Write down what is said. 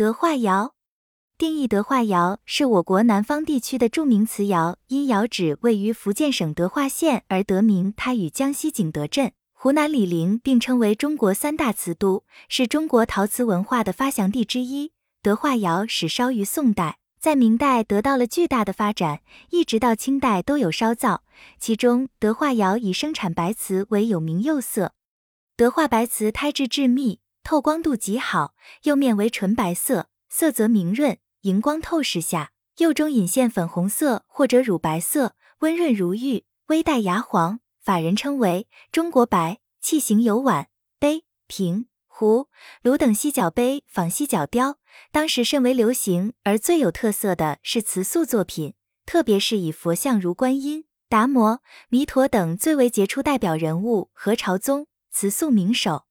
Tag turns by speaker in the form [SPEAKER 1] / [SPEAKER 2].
[SPEAKER 1] 德化窑定义：德化窑是我国南方地区的著名瓷窑，因窑址位于福建省德化县而得名。它与江西景德镇、湖南醴陵并称为中国三大瓷都，是中国陶瓷文化的发祥地之一。德化窑始烧于宋代，在明代得到了巨大的发展，一直到清代都有烧造。其中，德化窑以生产白瓷为有名釉色。德化白瓷胎质致密，透光度极好，釉面为纯白色，色泽明润，荧光透视下，釉中隐现粉红色或者乳白色，温润如玉，微带牙黄。法人称为中国白。器型有碗、杯、瓶、壶、炉等犀角杯仿犀角雕，当时甚为流行。而最有特色的是瓷塑作品，特别是以佛像如观音、达摩、弥陀等最为杰出代表人物和朝宗瓷塑名手。